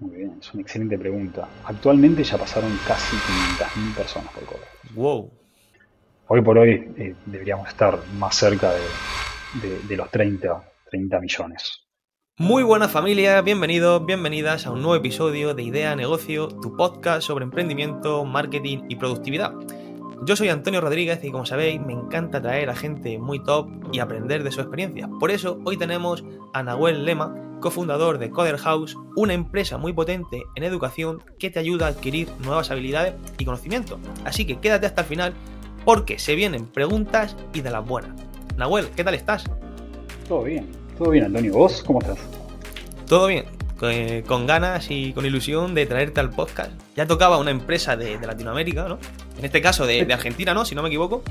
Muy bien, es una excelente pregunta. Actualmente ya pasaron casi 500.000 personas por Coder. Wow. Hoy por hoy eh, deberíamos estar más cerca de, de los 30, 30 millones. Muy buenas familias, bienvenidos, bienvenidas a un nuevo episodio de Idea Negocio, tu podcast sobre emprendimiento, marketing y productividad. Yo soy Antonio Rodríguez y como sabéis me encanta traer a gente muy top y aprender de su experiencia. Por eso hoy tenemos a Nahuel Lema, cofundador de Coder House, una empresa muy potente en educación que te ayuda a adquirir nuevas habilidades y conocimientos. Así que quédate hasta el final porque se vienen preguntas y de las buenas. Nahuel, ¿qué tal estás? Todo bien, todo bien Antonio. ¿Vos cómo estás? Todo bien, eh, con ganas y con ilusión de traerte al podcast. Ya tocaba una empresa de, Latinoamérica, ¿no? En este caso de, Argentina, ¿no? Si no me equivoco.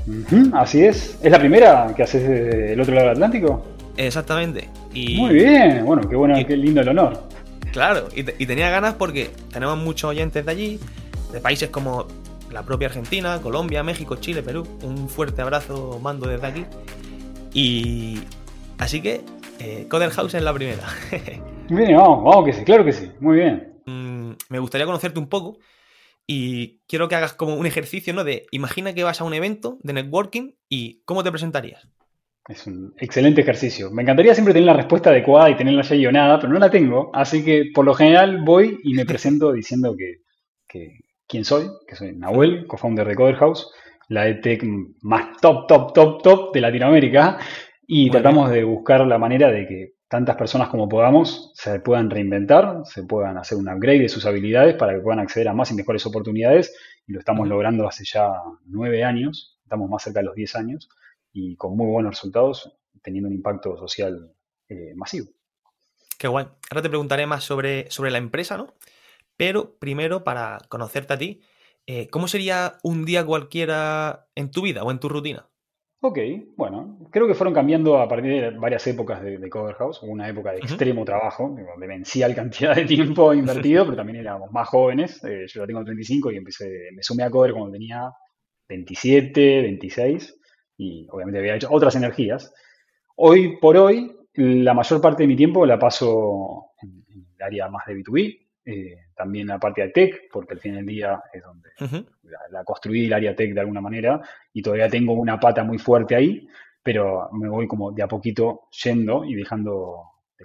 así es. ¿Es la primera que haces del otro lado del Atlántico? Exactamente. Muy bien, bueno, qué bueno, qué lindo el honor. Claro, y, tenía ganas porque tenemos muchos oyentes de allí, de países como la propia Argentina, Colombia, México, Chile, Perú. Un fuerte abrazo mando desde aquí. Y así que eh, Coder House es la primera. bien, vamos, vamos que sí, claro que sí, muy bien. Mm, me gustaría conocerte un poco y quiero que hagas como un ejercicio, ¿no? De imagina que vas a un evento de networking y cómo te presentarías. Es un excelente ejercicio. Me encantaría siempre tener la respuesta adecuada y tenerla ya guionada, pero no la tengo. Así que por lo general voy y me presento diciendo que, quién soy, que soy Nahuel, co-founder de Coder House, la EdTech más top, top, top, top de Latinoamérica. Y tratamos de buscar la manera de que tantas personas como podamos se puedan reinventar, se puedan hacer un upgrade de sus habilidades para que puedan acceder a más y mejores oportunidades. Y lo estamos logrando hace ya nueve años, estamos más cerca de los diez años y con muy buenos resultados, teniendo un impacto social eh, masivo. Qué guay. Ahora te preguntaré más sobre, sobre la empresa, ¿no? Pero primero, para conocerte a ti, eh, ¿cómo sería un día cualquiera en tu vida o en tu rutina? Ok, bueno, creo que fueron cambiando a partir de varias épocas de, Cover House. una época de extremo trabajo, de demencial cantidad de tiempo invertido, pero también éramos más jóvenes. Eh, yo ya tengo 35 y empecé, me sumé a Cover cuando tenía 27, 26 y obviamente había hecho otras energías. Hoy por hoy, la mayor parte de mi tiempo la paso en, el área más de B2B, eh, también la parte de tech, porque al fin del día es donde la, construí el área tech de alguna manera, y todavía tengo una pata muy fuerte ahí, pero me voy como de a poquito yendo y dejando, que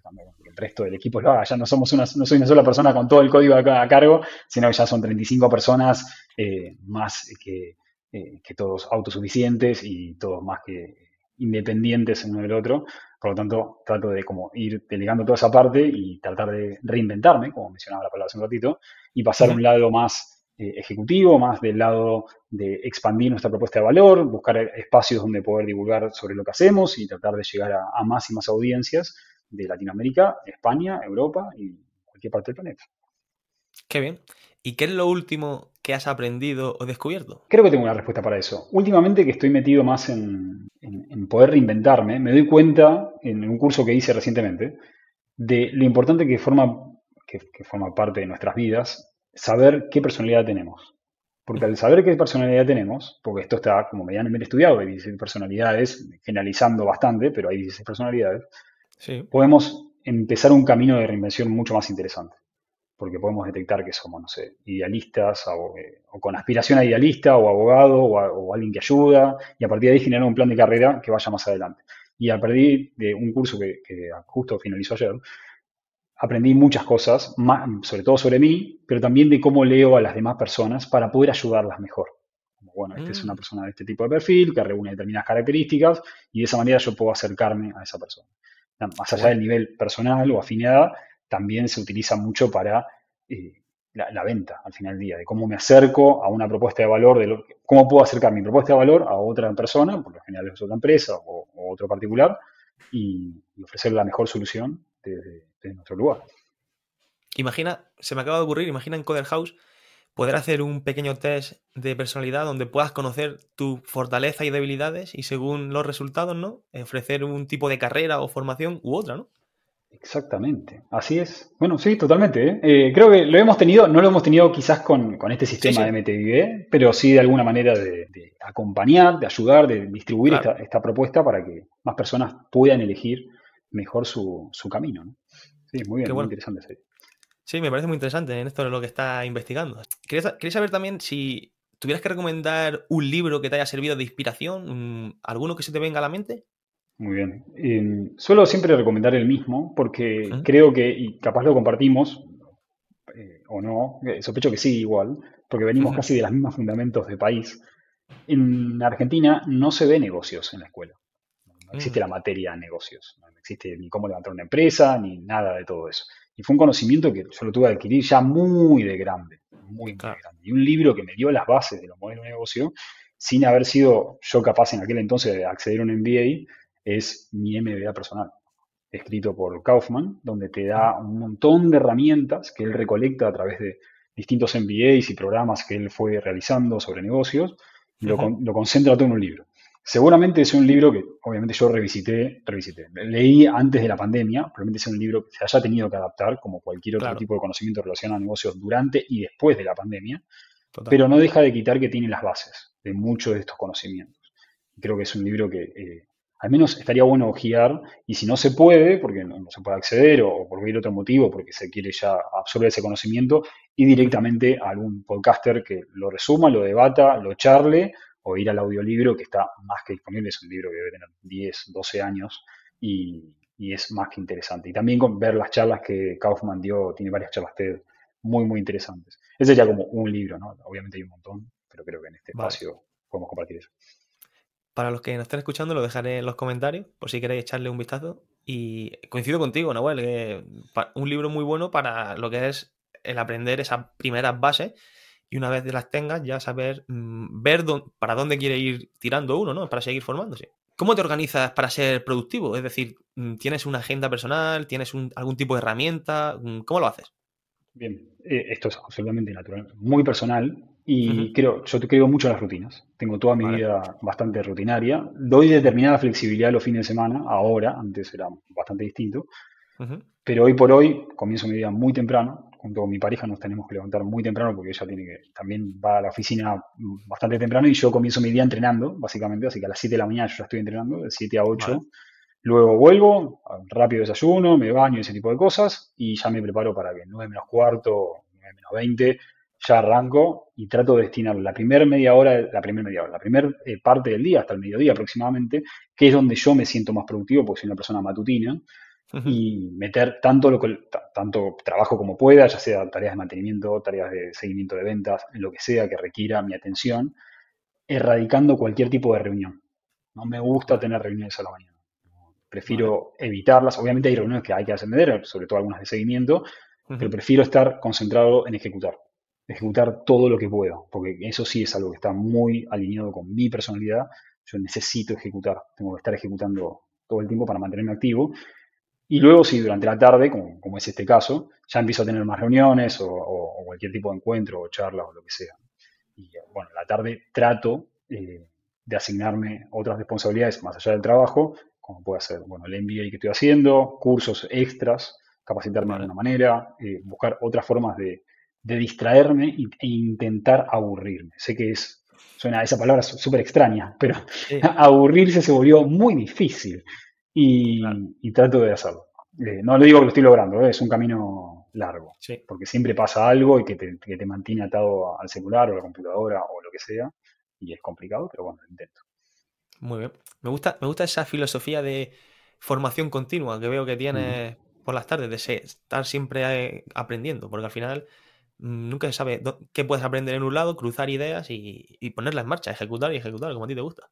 el resto del equipo lo haga. Ya no, somos una, no soy una sola persona con todo el código a, cargo, sino que ya son 35 personas eh, más que eh, que todos autosuficientes y todos más que independientes uno del otro. Por lo tanto, trato de como ir delegando toda esa parte y tratar de reinventarme, como mencionaba la palabra hace un ratito, y pasar a un lado más eh, ejecutivo, más del lado de expandir nuestra propuesta de valor, buscar espacios donde poder divulgar sobre lo que hacemos y tratar de llegar a, a más y más audiencias de Latinoamérica, España, Europa y cualquier parte del planeta. Qué bien. ¿Y qué es lo último que has aprendido o descubierto? Creo que tengo una respuesta para eso. Últimamente que estoy metido más en, poder reinventarme, me doy cuenta en un curso que hice recientemente de lo importante que forma, que, forma parte de nuestras vidas saber qué personalidad tenemos. Porque al saber qué personalidad tenemos, porque esto está como medianamente estudiado, hay 16 personalidades, generalizando bastante, pero hay 16 personalidades, podemos empezar un camino de reinvención mucho más interesante porque podemos detectar que somos, no sé, idealistas eh, o, con aspiración a idealista o abogado o, alguien que ayuda y a partir de ahí generar un plan de carrera que vaya más adelante. Y a partir de un curso que, justo finalizó ayer, aprendí muchas cosas, sobre todo sobre mí, pero también de cómo leo a las demás personas para poder ayudarlas mejor. bueno, esta es una mm. persona de este tipo de perfil que reúne determinadas características y de esa manera yo puedo acercarme a esa persona. Más allá del nivel personal o afinidad, también se utiliza mucho para eh, la, venta al final del día, de cómo me acerco a una propuesta de valor, de cómo puedo acercar mi propuesta de valor a otra persona, por lo general es otra empresa o, otro particular, y, ofrecer la mejor solución desde, nuestro lugar. Imagina, se me acaba de ocurrir, imagina en Coder House poder hacer un pequeño test de personalidad donde puedas conocer tu fortaleza y debilidades y según los resultados, ¿no? Ofrecer un tipo de carrera o formación u otra, ¿no? Exactamente, así es. Bueno, sí, totalmente. ¿eh? Eh, creo que lo hemos tenido, no lo hemos tenido quizás con, este sistema de MTV, pero sí de alguna manera de, acompañar, de ayudar, de distribuir esta, propuesta para que más personas puedan elegir mejor su, camino. Sí, muy bien, muy interesante. Sí, me parece muy interesante en esto lo que está investigando. Quería, saber también si tuvieras que recomendar un libro que te haya servido de inspiración, alguno que se te venga a la mente. Muy bien. Em, suelo siempre recomendar el mismo porque creo que, y capaz lo compartimos, eh, o no, eh, sospecho que sí igual, porque venimos casi de los mismos fundamentos de país. En Argentina no se ve negocios en la escuela. No existe la materia negocios. No existe ni cómo levantar una empresa, ni nada de todo eso. Y fue un conocimiento que yo lo tuve que adquirir ya muy de grande, muy, grande. Y un libro que me dio las bases de los modelos de negocio, sin haber sido yo capaz en aquel entonces de acceder a un MBA, es mi MBA personal, escrito por Kaufman, donde te da un montón de herramientas que él recolecta a través de distintos MBAs y programas que él fue realizando sobre negocios, y lo, lo concentra todo en un libro. Seguramente es un libro que obviamente yo revisité, revisité. Leí antes de la pandemia, probablemente es un libro que se haya tenido que adaptar, como cualquier otro tipo de conocimiento relacionado a negocios durante y después de la pandemia, pero no deja de quitar que tiene las bases de muchos de estos conocimientos. Creo que es un libro que eh, al menos estaría bueno ojear, y si no se puede, porque no, se puede acceder o, por cualquier otro motivo, porque se quiere ya absorber ese conocimiento, y directamente a algún podcaster que lo resuma, lo debata, lo charle o ir al audiolibro que está más que disponible, es un libro que debe tener 10, 12 años y, es más que interesante. Y también con ver las charlas que Kaufman dio, tiene varias charlas TED muy, muy interesantes. Ese sería como un libro, ¿no? Obviamente hay un montón, pero creo que en este espacio podemos compartir eso. Para los que nos estén escuchando, lo dejaré en los comentarios, por si queréis echarle un vistazo. Y coincido contigo, Nahuel, que un libro muy bueno para lo que es el aprender esas primeras bases y una vez las tengas ya saber mm, ver para dónde quiere ir tirando uno, ¿no? Para seguir formándose. ¿Cómo te organizas para ser productivo? Es decir, mm, ¿tienes una agenda personal? ¿Tienes algún tipo de herramienta? Mm, ¿Cómo lo haces? Bien, eh, esto es absolutamente natural, muy personal y creo, yo te creo mucho en las rutinas. Tengo toda mi vida bastante rutinaria. Doy determinada flexibilidad los fines de semana, ahora, antes era bastante distinto. Pero hoy por hoy comienzo mi día muy temprano, junto con mi pareja nos tenemos que levantar muy temprano porque ella tiene que, también va a la oficina bastante temprano y yo comienzo mi día entrenando, básicamente, así que a las 7 de la mañana yo ya estoy entrenando, de 7 a 8. Luego vuelvo, rápido desayuno, me baño y ese tipo de cosas y ya me preparo para que 9 menos cuarto, 9 menos 20, ya arranco y trato de destinar la primera media hora, la primera media hora, la primera eh, parte del día hasta el mediodía aproximadamente, que es donde yo me siento más productivo porque soy una persona matutina y meter tanto, lo que, tanto trabajo como pueda, ya sea tareas de mantenimiento, tareas de seguimiento de ventas, en lo que sea que requiera mi atención, erradicando cualquier tipo de reunión. No me gusta tener reuniones a la mañana. Prefiero evitarlas. Obviamente hay reuniones que hay que atender, sobre todo algunas de seguimiento, pero prefiero estar concentrado en ejecutar. Ejecutar todo lo que puedo, porque eso sí es algo que está muy alineado con mi personalidad. Yo necesito ejecutar, tengo que estar ejecutando todo el tiempo para mantenerme activo y luego, si durante la tarde, como, es este caso, ya empiezo a tener más reuniones o, cualquier tipo de encuentro o charla o lo que sea. Y bueno, la tarde trato eh, de asignarme otras responsabilidades más allá del trabajo, como puede ser, bueno, el MBA que estoy haciendo, cursos extras, capacitarme de alguna manera, eh, buscar otras formas de, distraerme e intentar aburrirme. Sé que es, suena esa palabra súper extraña, pero aburrirse se volvió muy difícil y, trato de hacerlo. Eh, no le digo que lo estoy logrando, eh, es un camino largo, porque siempre pasa algo y que te, mantiene atado al celular o a la computadora o lo que sea, y es complicado, pero bueno, lo intento. Muy bien. Me gusta, me gusta esa filosofía de formación continua que veo que tienes por las tardes, de estar siempre eh, aprendiendo, porque al final mm, nunca se sabe qué puedes aprender en un lado, cruzar ideas y, y ponerlas en marcha, ejecutar y ejecutar como a ti te gusta.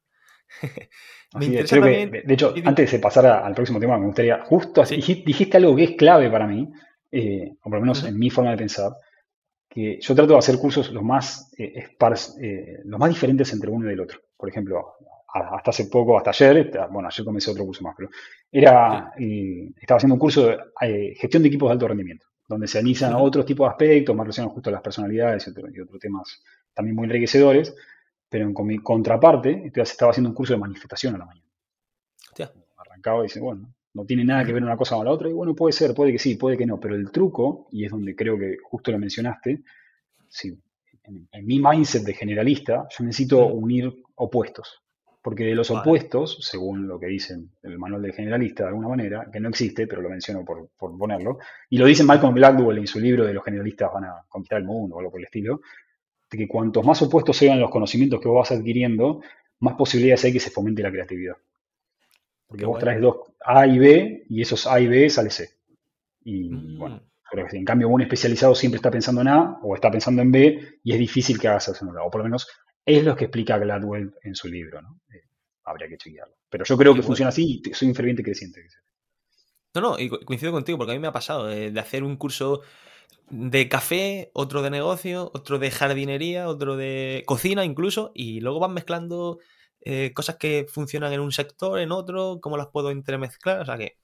de, hecho, antes de pasar al próximo tema, me gustaría, justo así, dijiste, algo que es clave para mí, eh, o por lo menos en mi forma de pensar, que yo trato de hacer cursos los más, eh, eh, los más diferentes entre uno y el otro. Por ejemplo, hasta hace poco, hasta ayer, bueno, ayer comencé otro curso más, pero era, estaba haciendo un curso de gestión de equipos de alto rendimiento, donde se analizan otros tipos de aspectos, más relacionados justo a las personalidades y otros temas también muy enriquecedores. Pero en mi contraparte, estaba haciendo un curso de manifestación a la mañana. Arrancaba y dice, bueno, no tiene nada que ver una cosa con la otra. Y bueno, puede ser, puede que sí, puede que no. Pero el truco, y es donde creo que justo lo mencionaste, sí, en, mi mindset de generalista, yo necesito unir opuestos. Porque de los opuestos, según lo que dicen el manual del generalista de alguna manera, que no existe, pero lo menciono por, ponerlo, y lo dice Malcolm Gladwell en su libro de los generalistas van a conquistar el mundo o algo por el estilo, de que cuantos más opuestos sean los conocimientos que vos vas adquiriendo, más posibilidades hay que se fomente la creatividad. Porque vos traes dos A y B, y esos A y B sale C. Y mm. bueno, pero en cambio un especializado siempre está pensando en A o está pensando en B, y es difícil que hagas eso en O por lo menos es lo que explica Gladwell en su libro, ¿no? Eh, habría que chequearlo. Pero yo creo que funciona así y soy un ferviente creciente. No, no, y coincido contigo, porque a mí me ha pasado de, hacer un curso de café, otro de negocio, otro de jardinería, otro de cocina incluso, y luego van mezclando eh, cosas que funcionan en un sector, en otro, cómo las puedo entremezclar, o sea que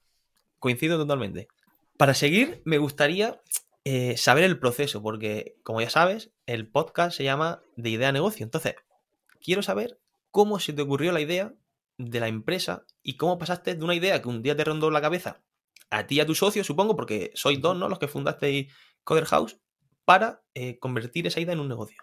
coincido totalmente. Para seguir, me gustaría eh, saber el proceso, porque como ya sabes, el podcast se llama De Idea a Negocio. Entonces, quiero saber cómo se te ocurrió la idea de la empresa y cómo pasaste de una idea que un día te rondó la cabeza a ti y a tu socio, supongo, porque sois dos, ¿no? Los que fundasteis Coder House, para eh, convertir esa idea en un negocio.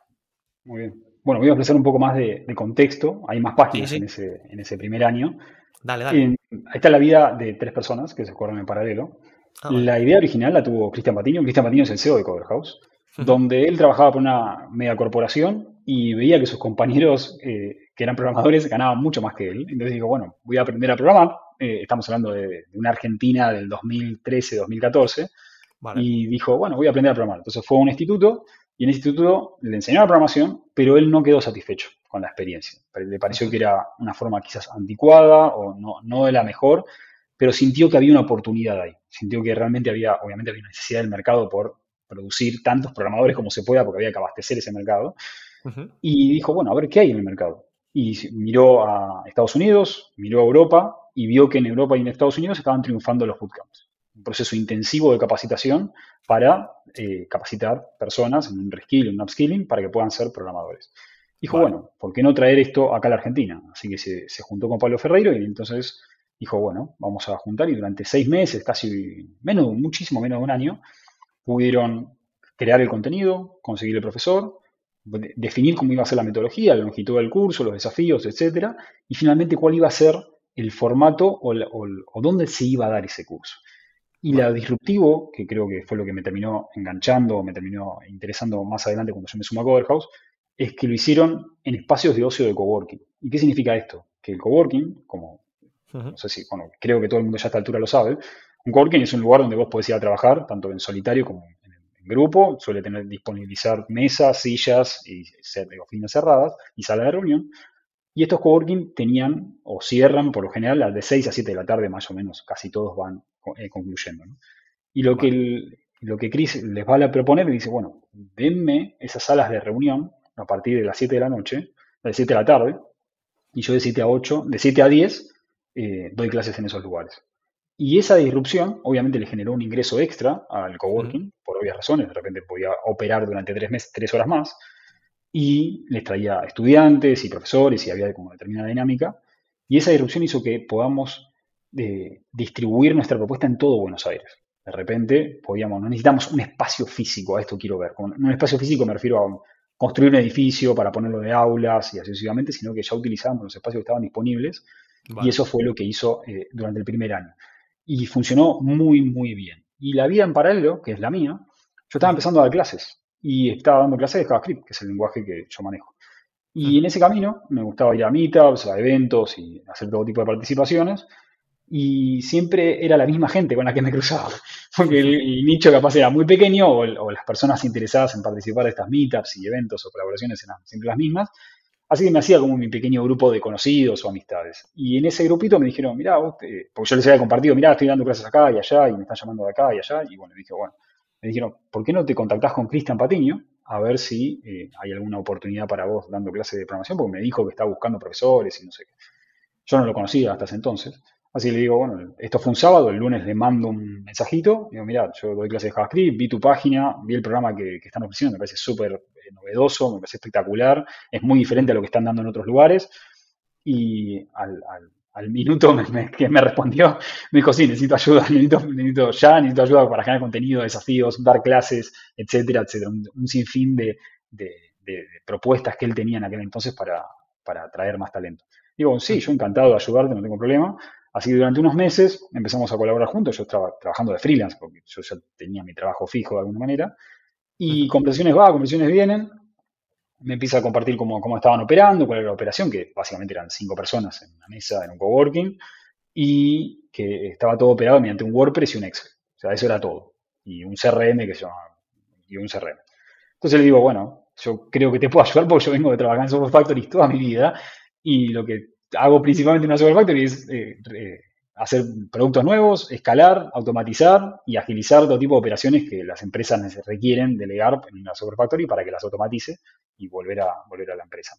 Muy bien. Bueno, voy a ofrecer un poco más de, contexto. Hay más páginas En, ese, primer año. Dale, dale. ahí está la vida de tres personas que se corren en paralelo. Ah, la idea original la tuvo Cristian Patiño. Cristian Patiño es el CEO de Cover House, donde él trabajaba por una media corporación y veía que sus compañeros eh, que eran programadores ganaban mucho más que él. Entonces dijo, bueno, voy a aprender a programar. Eh, estamos hablando de, una Argentina del 2013-2014. Y dijo, bueno, voy a aprender a programar. Entonces fue a un instituto y en el instituto le enseñó la programación, pero él no quedó satisfecho con la experiencia. Le pareció que era una forma quizás anticuada o no, no de la mejor pero sintió que había una oportunidad ahí. Sintió que realmente había, obviamente había una necesidad del mercado por producir tantos programadores como se pueda, porque había que abastecer ese mercado. Y dijo, bueno, a ver qué hay en el mercado. Y miró a Estados Unidos, miró a Europa y vio que en Europa y en Estados Unidos estaban triunfando los bootcamps. Un proceso intensivo de capacitación para eh, capacitar personas en un reskill, en un upskilling, para que puedan ser programadores. Dijo, bueno, ¿por qué no traer esto acá a la Argentina? Así que se, se juntó con Pablo Ferreiro y entonces dijo, bueno, vamos a juntar y durante seis meses, casi menos, muchísimo menos de un año, pudieron crear el contenido, conseguir el profesor, definir cómo iba a ser la metodología, la longitud del curso, los desafíos, etcétera, y finalmente cuál iba a ser el formato o, dónde se iba a dar ese curso. Y lo disruptivo, que creo que fue lo que me terminó enganchando, me terminó interesando más adelante cuando yo me sumo a Coverhouse, es que lo hicieron en espacios de ocio de coworking. ¿Y qué significa esto? Que el coworking, como no sé si, bueno, creo que todo el mundo ya a esta altura lo sabe. Un coworking es un lugar donde vos podés ir a trabajar, tanto en solitario como en, grupo. Suele tener disponibilizar mesas, sillas y oficinas cerradas y sala de reunión. Y estos coworking tenían o cierran por lo general de 6 a 7 de la tarde, más o menos. Casi todos van eh, concluyendo. Y lo que, lo que Chris les va a proponer, dice, bueno, denme esas salas de reunión a partir de las 7 de la noche, de 7 de la tarde, y yo de 7 a 8, de 7 a 10, eh, doy clases en esos lugares. Y esa disrupción obviamente le generó un ingreso extra al coworking, por obvias razones, de repente podía operar durante tres meses, tres horas más, y les traía estudiantes y profesores y había como determinada dinámica. Y esa disrupción hizo que podamos eh, distribuir nuestra propuesta en todo Buenos Aires. De repente podíamos, no necesitamos un espacio físico, a esto quiero ver. Con un espacio físico me refiero a construir un edificio para ponerlo de aulas y así sucesivamente, sino que ya utilizábamos los espacios que estaban disponibles y eso fue lo que hizo eh, durante el primer año. Y funcionó muy, muy bien. Y la vida en paralelo, que es la mía, yo estaba empezando a dar clases y estaba dando clases de JavaScript, que es el lenguaje que yo manejo. Y en ese camino me gustaba ir a meetups, a eventos y hacer todo tipo de participaciones. Y siempre era la misma gente con la que me cruzaba. Porque el, nicho capaz era muy pequeño o, o, las personas interesadas en participar de estas meetups y eventos o colaboraciones eran siempre las mismas. Así que me hacía como mi pequeño grupo de conocidos o amistades. Y en ese grupito me dijeron, mirá, vos porque yo les había compartido, mirá, estoy dando clases acá y allá y me están llamando de acá y allá. Y bueno, dije, bueno, me dijeron, ¿por qué no te contactás con Cristian Patiño? A ver si eh, hay alguna oportunidad para vos dando clases de programación, porque me dijo que está buscando profesores y no sé qué. Yo no lo conocía hasta ese entonces. Así le digo, bueno, esto fue un sábado, el lunes le mando un mensajito, digo, mira, yo doy clases de JavaScript, vi tu página, vi el programa que, están ofreciendo, me parece súper novedoso, me parece espectacular, es muy diferente a lo que están dando en otros lugares. Y al, minuto que me respondió, me dijo, sí, necesito ayuda, necesito, ya, necesito ayuda para generar contenido, desafíos, dar clases, etcétera, etcétera. Un, sinfín de, propuestas que él tenía en aquel entonces para, para atraer más talento. Digo, sí, yo encantado de ayudarte, no tengo problema. Así que durante unos meses empezamos a colaborar juntos. Yo estaba trabajando de freelance porque yo ya tenía mi trabajo fijo de alguna manera. Y conversaciones va, conversaciones vienen. Me empieza a compartir cómo, cómo estaban operando, cuál era la operación, que básicamente eran cinco personas en una mesa, en un coworking, y que estaba todo operado mediante un WordPress y un Excel. O sea, eso era todo. Y un CRM que se y un CRM. Entonces le digo, bueno, yo creo que te puedo ayudar porque yo vengo de trabajar en Software Factory toda mi vida y lo que hago principalmente en una Software Factory es eh, hacer productos nuevos, escalar, automatizar y agilizar todo tipo de operaciones que las empresas requieren delegar en una Software Factory para que las automatice y volver a, volver a la empresa.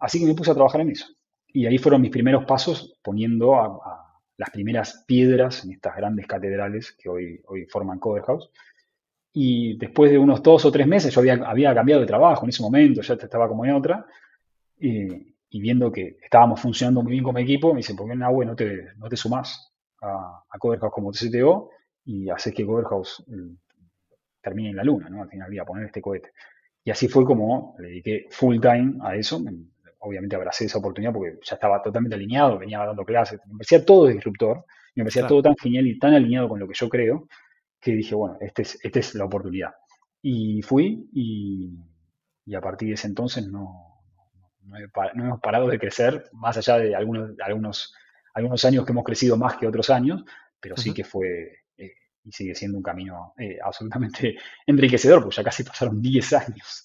Así que me puse a trabajar en eso. Y ahí fueron mis primeros pasos poniendo a, las primeras piedras en estas grandes catedrales que hoy, hoy forman Coder House. Y después de unos dos o tres meses, yo había, había cambiado de trabajo en ese momento, ya estaba como en otra. Y, y viendo que estábamos funcionando muy bien como equipo, me dice, ¿por qué Nahue no te, no te sumás a, a Coverhouse como CTO y haces que Coverhouse eh, termine en la luna, ¿no? Al final día, poner este cohete. Y así fue como le dediqué full time a eso. Obviamente abracé esa oportunidad porque ya estaba totalmente alineado, venía dando clases, me parecía todo disruptor, me parecía todo tan genial y tan alineado con lo que yo creo, que dije, bueno, esta es, este es la oportunidad. Y fui y, y a partir de ese entonces no, no, hemos parado de crecer, más allá de algunos, algunos, algunos años que hemos crecido más que otros años, pero sí que fue eh, y sigue siendo un camino eh, absolutamente enriquecedor, porque ya casi pasaron 10 años.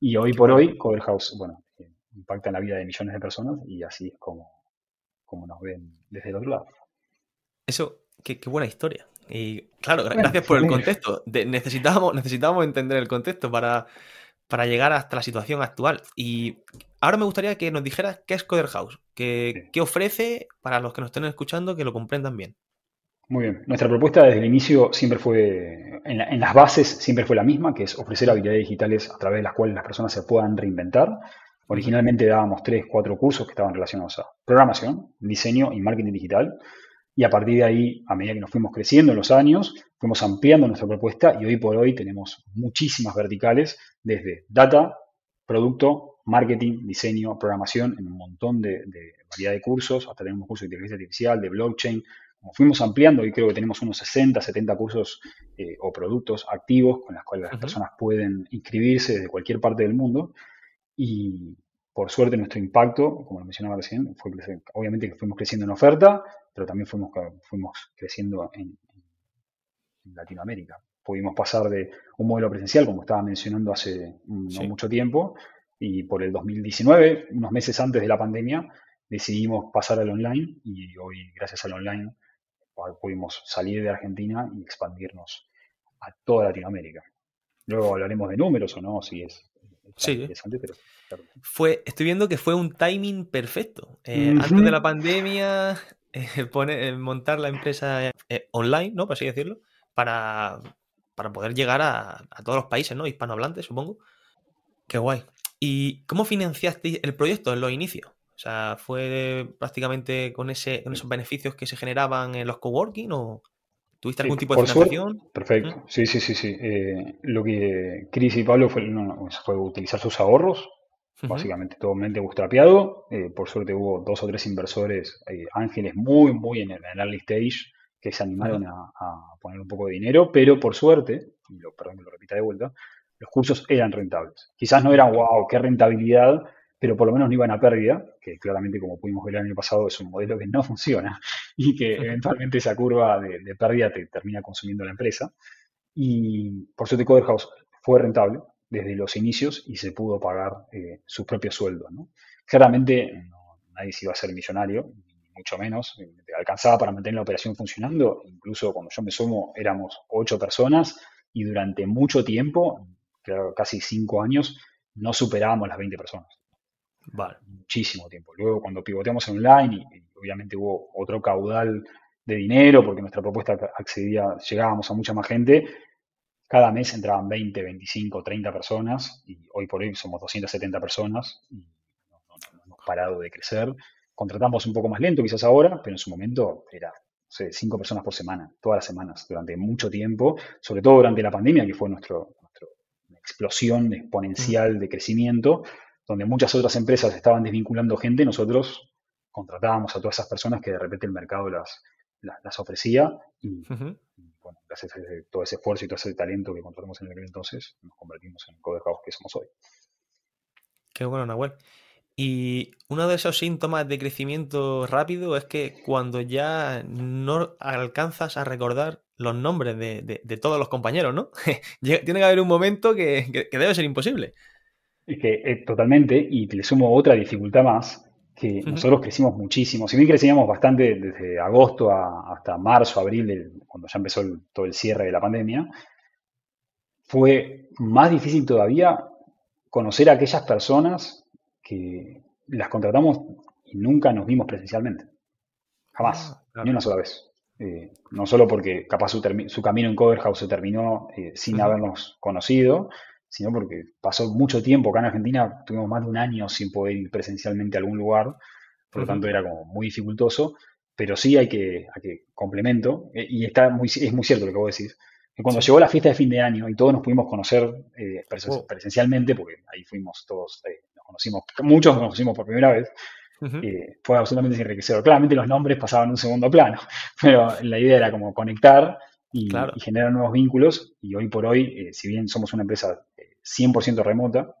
Y hoy por hoy, Cover House, bueno, eh, impacta en la vida de millones de personas y así es como, como nos ven desde el otro lado. Eso, qué, buena historia. Y claro, gracias por el contexto. necesitábamos, necesitábamos entender el contexto para, para llegar hasta la situación actual. Y ahora me gustaría que nos dijeras qué es Coder House, qué, ofrece para los que nos estén escuchando que lo comprendan bien. Muy bien. Nuestra propuesta desde el inicio siempre fue, en, las bases siempre fue la misma, que es ofrecer habilidades digitales a través de las cuales las personas se puedan reinventar. Originalmente dábamos tres, cuatro cursos que estaban relacionados a programación, diseño y marketing digital. Y a partir de ahí, a medida que nos fuimos creciendo en los años, fuimos ampliando nuestra propuesta y hoy por hoy tenemos muchísimas verticales desde data, producto, marketing, diseño, programación, en un montón de, variedad de cursos, hasta tenemos cursos de inteligencia artificial, de blockchain. Como fuimos ampliando, y creo que tenemos unos 60, 70 cursos eh, o productos activos con los cuales las personas pueden inscribirse desde cualquier parte del mundo. Y por suerte nuestro impacto, como lo mencionaba recién, fue obviamente que fuimos creciendo en oferta, pero también fuimos, fuimos creciendo en, en Latinoamérica pudimos pasar de un modelo presencial, como estaba mencionando hace no mucho tiempo, y por el 2019, unos meses antes de la pandemia, decidimos pasar al online y hoy, gracias al online, pudimos salir de Argentina y expandirnos a toda Latinoamérica. Luego hablaremos de números o no, si es, interesante, pero fue, estoy viendo que fue un timing perfecto. Eh, antes de la pandemia, eh, montar la empresa eh, online, ¿no? Por así decirlo, para para poder llegar a, todos los países, ¿no? Hispanohablantes, supongo. Qué guay. ¿Y cómo financiaste el proyecto en los inicios? O sea, ¿fue prácticamente con, ese, esos beneficios que se generaban en los coworking o tuviste algún tipo de financiación? perfecto. Sí, sí, sí, sí. Eh, lo que Cris y Pablo fue, fue utilizar sus ahorros, básicamente todo mente bootstrapeado. Eh, por suerte hubo dos o tres inversores, eh, ángeles muy, muy en el early stage, que se animaron a, poner un poco de dinero, pero por suerte, y lo, perdón que lo repita de vuelta, los cursos eran rentables. Quizás no eran, wow, qué rentabilidad, pero por lo menos no iban a pérdida, que claramente como pudimos ver el año pasado es un modelo que no funciona y que eventualmente esa curva de, pérdida te termina consumiendo la empresa. Y por suerte Coder House fue rentable desde los inicios y se pudo pagar eh, sus propios sueldos. ¿no? Claramente nadie se iba a ser millonario, mucho menos, eh, alcanzaba para mantener la operación funcionando, incluso cuando yo me sumo éramos ocho personas y durante mucho tiempo, casi cinco años, no superábamos las 20 personas. Vale. Muchísimo tiempo. Luego cuando pivoteamos online, y, obviamente hubo otro caudal de dinero, porque nuestra propuesta accedía, llegábamos a mucha más gente, cada mes entraban 20, 25, 30 personas y hoy por hoy somos 270 personas y no hemos parado de crecer contratamos un poco más lento quizás ahora, pero en su momento era cinco personas por semana, todas las semanas, durante mucho tiempo, sobre todo durante la pandemia, que fue nuestro, explosión exponencial de crecimiento, donde muchas otras empresas estaban desvinculando gente, nosotros contratábamos a todas esas personas que de repente el mercado las, las, ofrecía y, bueno, gracias a todo ese esfuerzo y todo ese talento que contratamos en aquel entonces, nos convertimos en el Coder House que somos hoy. Qué bueno, Nahuel. Y uno de esos síntomas de crecimiento rápido es que cuando ya no alcanzas a recordar los nombres de, todos los compañeros, ¿no? Tiene que haber un momento que, debe ser imposible. Es que eh, totalmente, y le sumo otra dificultad más, que nosotros crecimos muchísimo. Si bien crecíamos bastante desde agosto hasta marzo, abril, cuando ya empezó todo el cierre de la pandemia, fue más difícil todavía conocer a aquellas personas que las contratamos y nunca nos vimos presencialmente. Jamás, ah, ni una sola vez. Eh, no solo porque capaz su, camino en Coverhouse se terminó eh, sin habernos conocido, sino porque pasó mucho tiempo acá en Argentina, tuvimos más de un año sin poder ir presencialmente a algún lugar, por lo tanto era como muy dificultoso, pero sí hay que, que complemento, eh, y está muy, es muy cierto lo que vos decís, que cuando llegó la fiesta de fin de año y todos nos pudimos conocer oh. presencialmente, porque ahí fuimos todos, conocimos, muchos nos conocimos por primera vez, fue absolutamente enriquecedor. Claramente los nombres pasaban un segundo plano, pero la idea era como conectar y, generar nuevos vínculos. Y hoy por hoy, si bien somos una empresa 100% remota,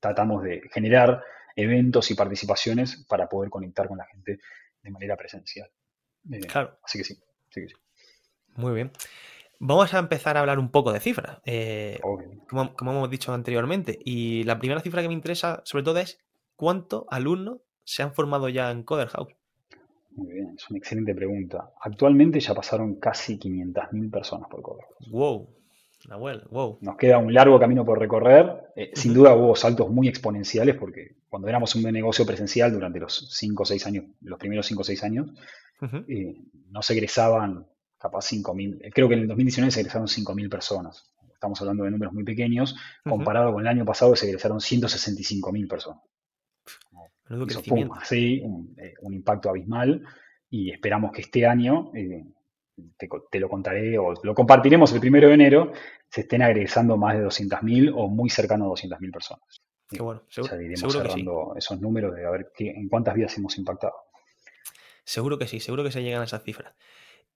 tratamos de generar eventos y participaciones para poder conectar con la gente de manera presencial. Eh, claro. Así que, sí, Muy bien. Vamos a empezar a hablar un poco de cifras, eh, como, hemos dicho anteriormente. Y la primera cifra que me interesa, sobre todo, es cuántos alumnos se han formado ya en Coder House. Muy bien, es una excelente pregunta. Actualmente ya pasaron casi 500.000 personas por Coder House. ¡Wow! wow. Nos queda un largo camino por recorrer. Eh, sin duda hubo saltos muy exponenciales porque cuando éramos un negocio presencial durante los 5 o 6 años, los primeros 5 o 6 años, eh, no se egresaban capaz 5.000. Eh, creo que en el 2019 se egresaron 5.000 personas. Estamos hablando de números muy pequeños. Comparado con el año pasado se egresaron 165.000 personas. Eso, pum, así, un, un, impacto abismal y esperamos que este año te, lo contaré o lo compartiremos el primero de enero, se estén agregando más de 200.000 o muy cercano a 200.000 personas. Qué bueno, seguro, ya iremos cerrando esos números de a ver qué, en cuántas vidas hemos impactado. Seguro que sí, seguro que se llegan a esas cifras.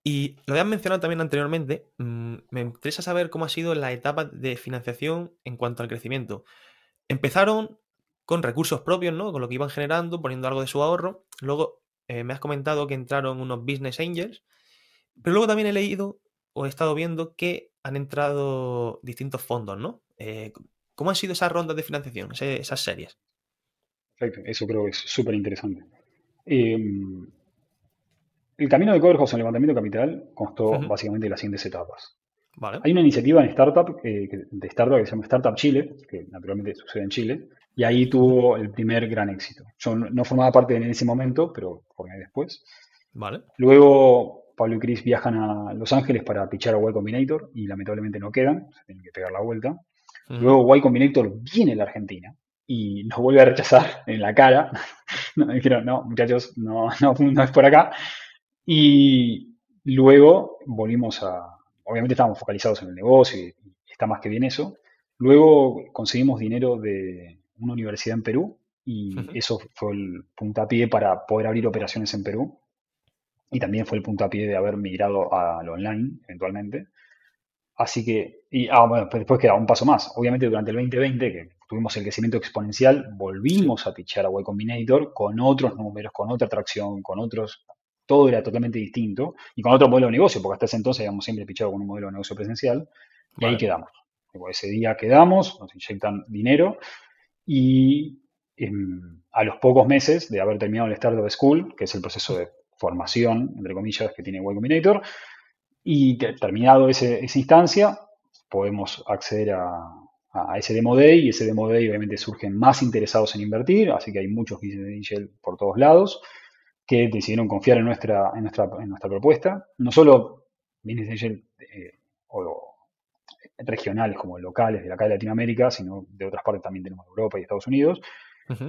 Y lo habían mencionado también anteriormente, mm, me interesa saber cómo ha sido la etapa de financiación en cuanto al crecimiento. Empezaron con recursos propios, ¿no? Con lo que iban generando, poniendo algo de su ahorro. Luego eh, me has comentado que entraron unos business angels pero luego también he leído o he estado viendo que han entrado distintos fondos, ¿no? Eh, ¿Cómo han sido esas rondas de financiación, esas series? Perfecto, eso creo que es súper interesante. Em, el camino de Coverhouse en levantamiento de capital constó básicamente de las siguientes etapas. Hay una iniciativa en startup, eh, de startup que se llama Startup Chile, que naturalmente sucede en Chile, y ahí tuvo el primer gran éxito. Yo no formaba parte en ese momento, pero formé después. Vale. Luego Pablo y Chris viajan a Los Ángeles para pichar a Y Combinator y lamentablemente no quedan, se tienen que pegar la vuelta. Luego Y Combinator viene a la Argentina y nos vuelve a rechazar en la cara. nos dijeron, no, muchachos, no, no, es por acá. Y luego volvimos a, obviamente estábamos focalizados en el negocio y, está más que bien eso. Luego conseguimos dinero de una universidad en Perú y eso fue el puntapié para poder abrir operaciones en Perú y también fue el puntapié de haber migrado al online eventualmente. Así que, y ah, bueno, después queda un paso más. Obviamente durante el 2020, que tuvimos el crecimiento exponencial, volvimos a pichar a Y Combinator con otros números, con otra atracción, con otros, todo era totalmente distinto y con otro modelo de negocio, porque hasta ese entonces habíamos siempre pichado con un modelo de negocio presencial y ahí quedamos. Ese día quedamos, nos inyectan dinero y em, a los pocos meses de haber terminado el Startup School, que es el proceso de formación, entre comillas, que tiene Y Combinator. Y terminado esa instancia, podemos acceder a, ese Demo Day y ese Demo Day obviamente surgen más interesados en invertir, así que hay muchos business angel por todos lados que decidieron confiar en nuestra, en nuestra, en nuestra propuesta. No solo business angel eh, regionales como locales de acá de Latinoamérica, sino de otras partes también tenemos Europa y Estados Unidos.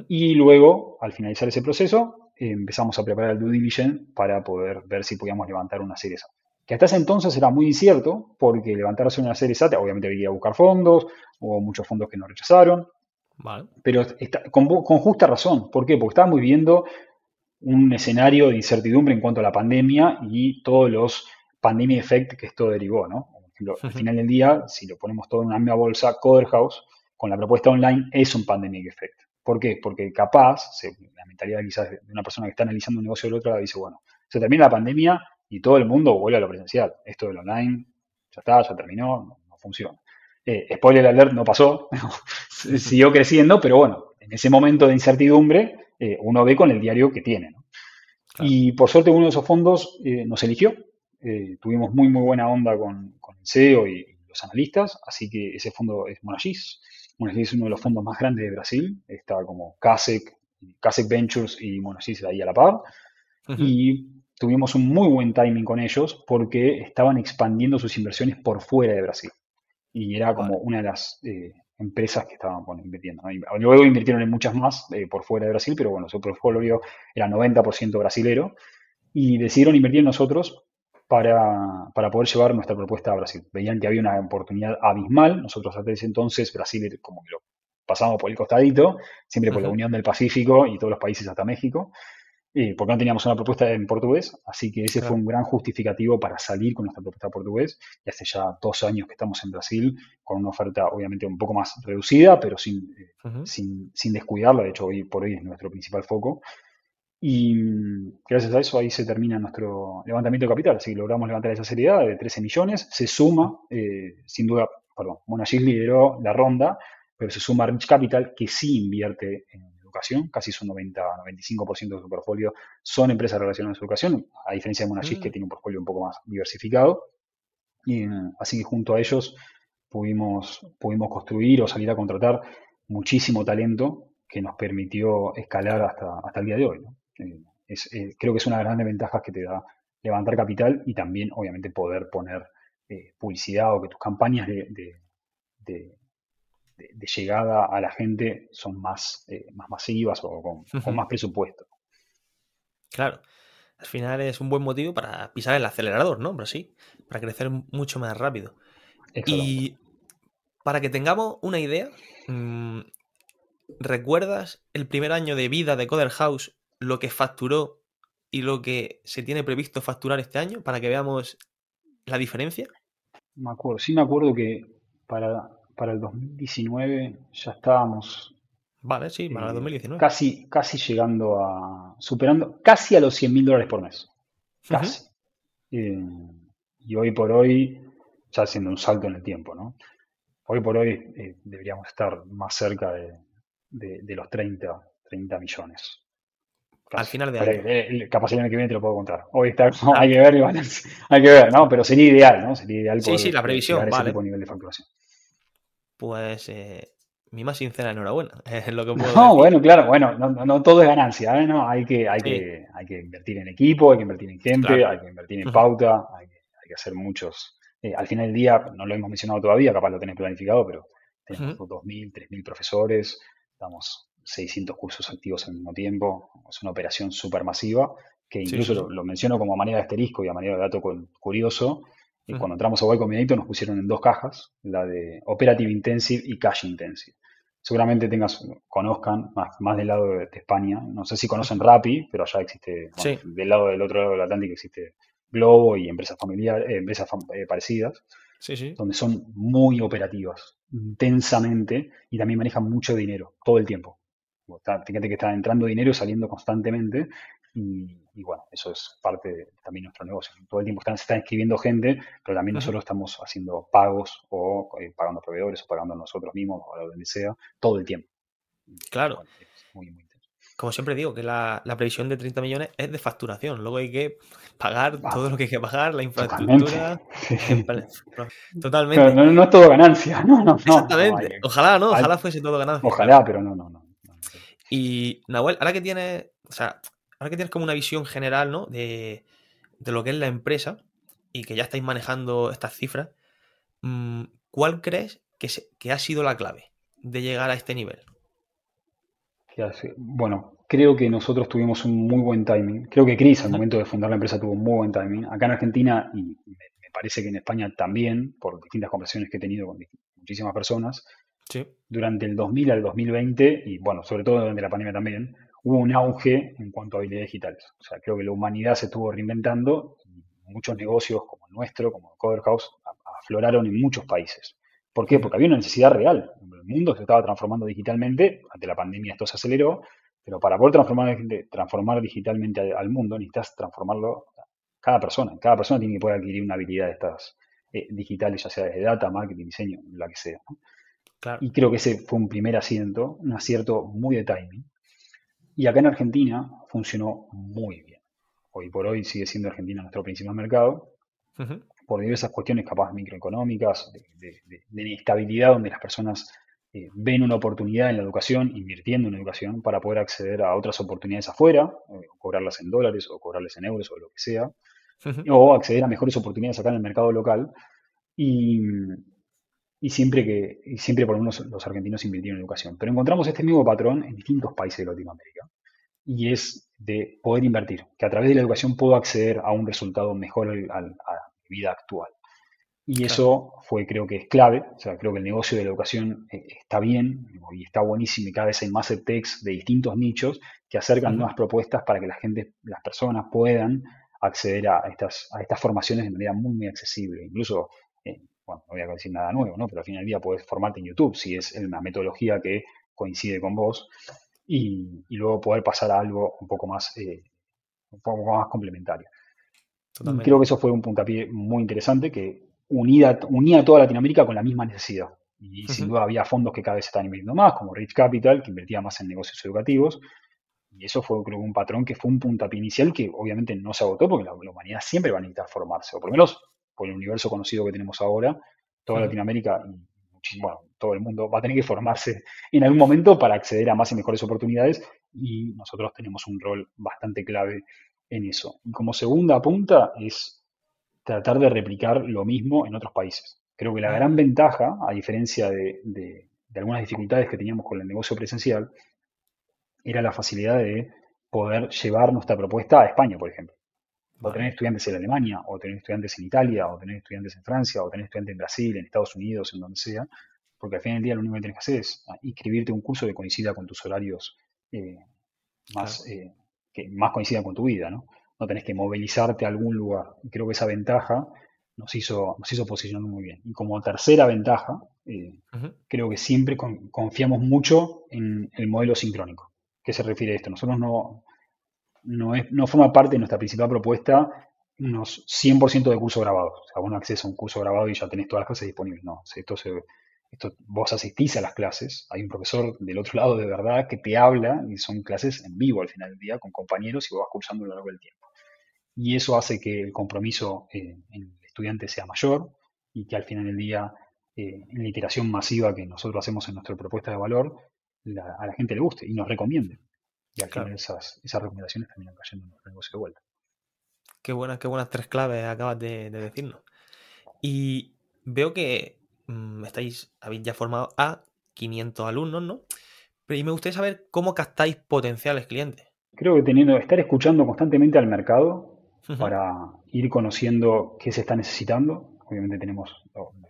Y luego, al finalizar ese proceso, empezamos a preparar el due diligence para poder ver si podíamos levantar una serie A. Que hasta ese entonces era muy incierto, porque levantarse una serie A, obviamente había que buscar fondos, hubo muchos fondos que nos rechazaron, pero con, justa razón. ¿Por qué? Porque estábamos viviendo un escenario de incertidumbre en cuanto a la pandemia y todos los pandemic effect que esto derivó, ¿no? Por ejemplo, al final del día, si lo ponemos todo en una misma bolsa, Coder House, con la propuesta online, es un pandemic effect. ¿Por qué? Porque capaz, la mentalidad quizás de una persona que está analizando un negocio del otro dice, bueno, se termina la pandemia y todo el mundo vuelve a lo presencial. Esto del online, ya está, ya terminó, no, funciona. Eh, spoiler alert, no pasó, siguió creciendo, pero bueno, en ese momento de incertidumbre, eh, uno ve con el diario que tiene. Y por suerte uno de esos fondos eh, nos eligió. tuvimos muy, muy buena onda con, el CEO y, los analistas, así que ese fondo es Monagis. Monagis es uno de los fondos más grandes de Brasil. Está como CASEC, CASEC Ventures y Monagis ahí a la par. Y tuvimos un muy buen timing con ellos porque estaban expandiendo sus inversiones por fuera de Brasil. Y era como una de las eh, empresas que estaban invirtiendo. Luego invirtieron en muchas más eh, por fuera de Brasil, pero bueno, su portfolio era 90% brasilero. Y decidieron invertir en nosotros para, poder llevar nuestra propuesta a Brasil. Veían que había una oportunidad abismal. Nosotros hasta ese entonces Brasil como que lo pasamos por el costadito, siempre por la Unión del Pacífico y todos los países hasta México porque no teníamos una propuesta en portugués, así que ese fue un gran justificativo para salir con nuestra propuesta en portugués. Y hace ya dos años que estamos en Brasil con una oferta obviamente un poco más reducida, pero sin, eh, sin, sin, descuidarla. De hecho, hoy por hoy es nuestro principal foco. Y mm, gracias a eso ahí se termina nuestro levantamiento de capital. Así que logramos levantar esa seriedad de 13 millones. Se suma, eh, sin duda, perdón, Monagis lideró la ronda, pero se suma Rich Capital, que sí invierte en casi su 90-95% de su portfolio son empresas relacionadas a su educación, a diferencia de Monagis, que mm. tiene un portfolio un poco más diversificado. Y así que junto a ellos pudimos, pudimos construir o salir a contratar muchísimo talento que nos permitió escalar hasta, hasta el día de hoy. Eh, eh, creo que es una de las grandes ventajas que te da levantar capital y también, obviamente, poder poner eh, publicidad o que tus campañas de, de, llegada a la gente son más, eh, más masivas o con, más presupuesto. Claro. Al final es un buen motivo para pisar el acelerador, ¿no? Pero sí, para crecer mucho más rápido. Y para que tengamos una idea, mm, ¿recuerdas el primer año de vida de Coder House, lo que facturó y lo que se tiene previsto facturar este año, para que veamos la diferencia? Me acuerdo, sí me acuerdo que para para el 2019 ya estábamos. Vale, sí, para el 2019. Eh, casi, casi llegando a. superando casi a los 100 mil dólares por mes. Casi. Eh, y hoy por hoy, ya haciendo un salto en el tiempo, ¿no? Hoy por hoy eh, deberíamos estar más cerca de, los 30, 30 millones. Al final de año. capaz el año que viene te lo puedo contar. Hoy está, hay que ver, hay que ver, ¿no? Pero sería ideal, ¿no? Sería ideal sí, sí, la previsión, vale. ese nivel de facturación pues eh, mi más sincera enhorabuena. Es lo que puedo no, bueno, claro, bueno, no, todo es ganancia, ¿eh? ¿no? Hay que, hay, que, hay que invertir en equipo, hay que invertir en gente, hay que invertir en pauta, hay que, hay que hacer muchos. Eh, al final del día, no lo hemos mencionado todavía, capaz lo tenés planificado, pero tenemos 2.000, 3.000 profesores, damos 600 cursos activos al mismo tiempo, es una operación súper masiva, que incluso Lo, lo, menciono como manera de asterisco y a manera de dato curioso, y cuando entramos a Y Combinator nos pusieron en dos cajas, la de Operative Intensive y Cash Intensive. Seguramente tengas, conozcan, más, más del lado de, España, no sé si conocen Rappi, pero allá existe, del lado del otro lado del Atlántico existe Globo y empresas familiares, eh, empresas eh, parecidas, donde son muy operativas, intensamente, y también manejan mucho dinero, todo el tiempo. Fíjate que está entrando dinero y saliendo constantemente, y, bueno, eso es parte de también nuestro negocio. Todo el tiempo están, se están escribiendo gente, pero también nosotros estamos haciendo pagos o eh, pagando proveedores o pagando a nosotros mismos o a donde sea, todo el tiempo. Claro. Como siempre digo, que la, previsión de 30 millones es de facturación. Luego hay que pagar todo lo que hay que pagar, la infraestructura. Totalmente. no, es todo ganancia. No, no, Exactamente. ojalá, ¿no? Ojalá fuese todo ganancia. Ojalá, pero no, no, no. Y Nahuel, ahora que tienes, o sea, ahora que tienes como una visión general, ¿no? De, lo que es la empresa y que ya estáis manejando estas cifras, mm, ¿cuál crees que, que ha sido la clave de llegar a este nivel? Bueno, creo que nosotros tuvimos un muy buen timing. Creo que Cris al momento de fundar la empresa tuvo un muy buen timing. Acá en Argentina, y me parece que en España también, por distintas conversaciones que he tenido con muchísimas personas, durante el 2000 al 2020, y bueno, sobre todo durante la pandemia también, hubo un auge en cuanto a habilidades digitales. O sea, creo que la humanidad se estuvo reinventando muchos negocios como el nuestro, como Cover House, afloraron en muchos países. ¿Por qué? Porque había una necesidad real. El mundo se estaba transformando digitalmente, ante la pandemia esto se aceleró, pero para poder transformar, transformar digitalmente al mundo necesitas transformarlo cada persona. Cada persona tiene que poder adquirir una habilidad de estas eh, digitales, ya sea de data, marketing, diseño, la que sea. Y creo que ese fue un primer asiento, un acierto muy de timing. Y acá en Argentina funcionó muy bien. Hoy por hoy sigue siendo Argentina nuestro principal mercado, por diversas cuestiones capaz microeconómicas, de, de, inestabilidad, donde las personas eh, ven una oportunidad en la educación, invirtiendo en educación, para poder acceder a otras oportunidades afuera, eh, cobrarlas en dólares o cobrarles en euros o lo que sea, o acceder a mejores oportunidades acá en el mercado local. Y, y siempre que y siempre por lo menos los argentinos invirtieron en educación. Pero encontramos este mismo patrón en distintos países de Latinoamérica y es de poder invertir, que a través de la educación puedo acceder a un resultado mejor a, la vida actual. Y eso fue, creo que es clave. O sea, creo que el negocio de la educación eh, está bien y está buenísimo y cada vez hay más edtechs de distintos nichos que acercan nuevas propuestas para que la gente, las personas puedan acceder a estas, a estas formaciones de manera muy, muy accesible. Incluso, bueno, no voy a decir nada nuevo, ¿no? Pero al final del día puedes formarte en YouTube si es una metodología que coincide con vos y, luego poder pasar a algo un poco más, eh, un poco más complementario. creo que eso fue un puntapié muy interesante que unida, unía a toda Latinoamérica con la misma necesidad. Y sin duda había fondos que cada vez estaban invirtiendo más, como Rich Capital, que invertía más en negocios educativos. Y eso fue, creo, un patrón que fue un puntapié inicial que obviamente no se agotó porque la, humanidad siempre va a necesitar formarse, o por lo menos por el universo conocido que tenemos ahora, toda Latinoamérica y bueno, todo el mundo va a tener que formarse en algún momento para acceder a más y mejores oportunidades y nosotros tenemos un rol bastante clave en eso. Y como segunda punta es tratar de replicar lo mismo en otros países. Creo que la gran ventaja, a diferencia de, algunas dificultades que teníamos con el negocio presencial, era la facilidad de poder llevar nuestra propuesta a España, por ejemplo. O tener estudiantes en Alemania, o tener estudiantes en Italia, o tener estudiantes en Francia, o tener estudiantes en Brasil, en Estados Unidos, en donde sea, porque al final del día lo único que tienes que hacer es ah, inscribirte a un curso que coincida con tus horarios eh, más, eh, que más coincida con tu vida, ¿no? no tenés que movilizarte a algún lugar. Y creo que esa ventaja nos hizo, nos hizo posicionar muy bien. Y como tercera ventaja, eh, creo que siempre confiamos mucho en el modelo sincrónico. ¿Qué se refiere a esto? Nosotros no, no, es, no forma parte de nuestra principal propuesta unos 100% de cursos grabados. O sea, uno accesa a un curso grabado y ya tenés todas las clases disponibles. No, esto se, esto, vos asistís a las clases, hay un profesor del otro lado de verdad que te habla y son clases en vivo al final del día con compañeros y vos vas cursando a lo largo del tiempo y eso hace que el compromiso eh, en el estudiante sea mayor y que al final del día, eh, la iteración masiva que nosotros hacemos en nuestra propuesta de valor, a la gente le guste y nos recomiende. Y al final esas, esas recomendaciones terminan cayendo en nuestro negocio de vuelta. Qué buenas, qué buenas tres claves acabas de, decirnos. Y veo que mm, estáis, habéis ya formado a 500 alumnos, ¿no? Pero y me gustaría saber cómo captáis potenciales clientes. Creo que teniendo, estar escuchando constantemente al mercado para ir conociendo qué se está necesitando. Obviamente tenemos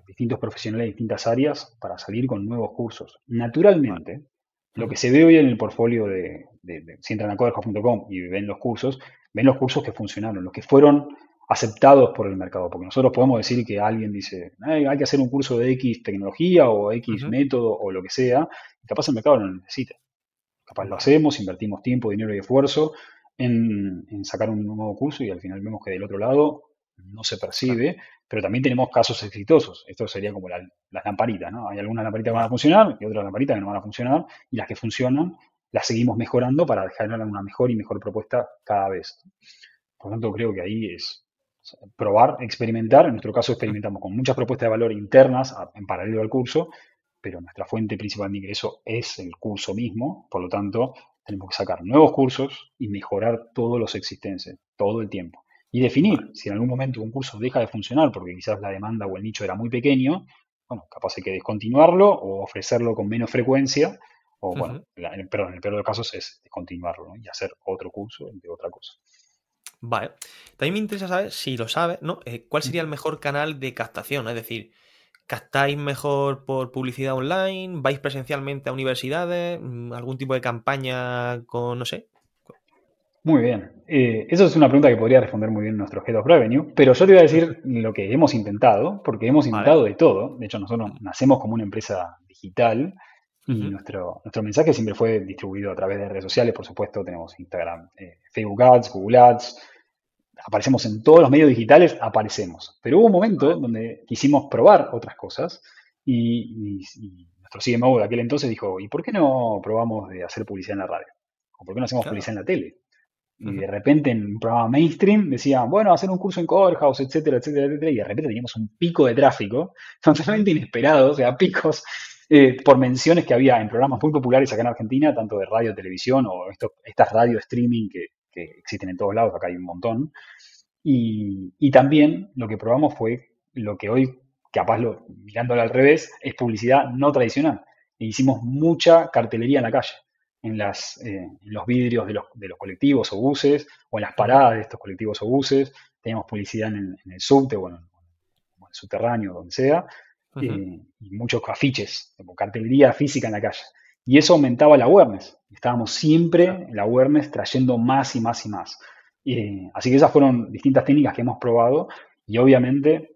distintos profesionales de distintas áreas para salir con nuevos cursos. Naturalmente, lo que se ve hoy en el portfolio de, si entran a coderhouse.com y ven los cursos, ven los cursos que funcionaron, los que fueron aceptados por el mercado, porque nosotros podemos decir que alguien dice, hay que hacer un curso de X tecnología o X método o lo que sea, y capaz el mercado no lo necesita. Capaz lo hacemos, invertimos tiempo, dinero y esfuerzo, en, sacar un nuevo curso y al final vemos que del otro lado no se percibe, pero también tenemos casos exitosos. Esto sería como las lamparitas, ¿no? Hay algunas lamparitas que van a funcionar y otras lamparitas que no van a funcionar y las que funcionan las seguimos mejorando para generar una mejor y mejor propuesta cada vez. Por lo tanto, creo que ahí es probar, experimentar. En nuestro caso experimentamos con muchas propuestas de valor internas en paralelo al curso, pero nuestra fuente principal de ingreso es el curso mismo. Por lo tanto, tenemos que sacar nuevos cursos y mejorar todos los existentes, todo el tiempo. Y definir si en algún momento un curso deja de funcionar porque quizás la demanda o el nicho era muy pequeño, bueno, capaz hay que descontinuarlo o ofrecerlo con menos frecuencia, o bueno, perdón, en el peor de los casos es descontinuarlo y hacer otro curso de otra cosa. Vale. También me interesa saber, si lo sabes, ¿no? Eh, ¿Cuál sería el mejor canal de captación? Es decir, ¿Captáis mejor por publicidad online? ¿Vais presencialmente a universidades? Mm, ¿Algún tipo de campaña con, no sé? Muy bien. Eh, eso es una pregunta que podría responder muy bien nuestro Head of Revenue, pero yo te voy a decir lo que hemos intentado, porque hemos intentado de todo. De hecho, nosotros nacemos como una empresa digital y nuestro, nuestro mensaje siempre fue distribuido a través de redes sociales, por supuesto, tenemos Instagram, eh, Facebook Ads, Google Ads, aparecemos en todos los medios digitales, aparecemos. Pero hubo un momento donde quisimos probar otras cosas y, nuestro CMO de aquel entonces dijo, ¿y por qué no probamos de hacer publicidad en la radio? ¿O por qué no hacemos publicidad en la tele? Y de repente en un programa mainstream decían, bueno, hacer un curso en Coverhouse, etcétera, etcétera, etcétera. Y de repente teníamos un pico de tráfico, totalmente inesperado, o sea, picos eh, por menciones que había en programas muy populares acá en Argentina, tanto de radio, televisión o estas radio streaming que, existen en todos lados, acá hay un montón. Y, también lo que probamos fue lo que hoy, capaz lo, mirándolo al revés, es publicidad no tradicional. E hicimos mucha cartelería en la calle en, las, eh, los vidrios de los, de los, colectivos o buses, o en las paradas de estos colectivos o buses. Teníamos publicidad en, el subte o en, el subterráneo, donde sea, eh, y muchos afiches, como cartelería física en la calle. Y eso aumentaba la awareness. Estábamos siempre en la awareness trayendo más y más y más. así que esas fueron distintas técnicas que hemos probado y obviamente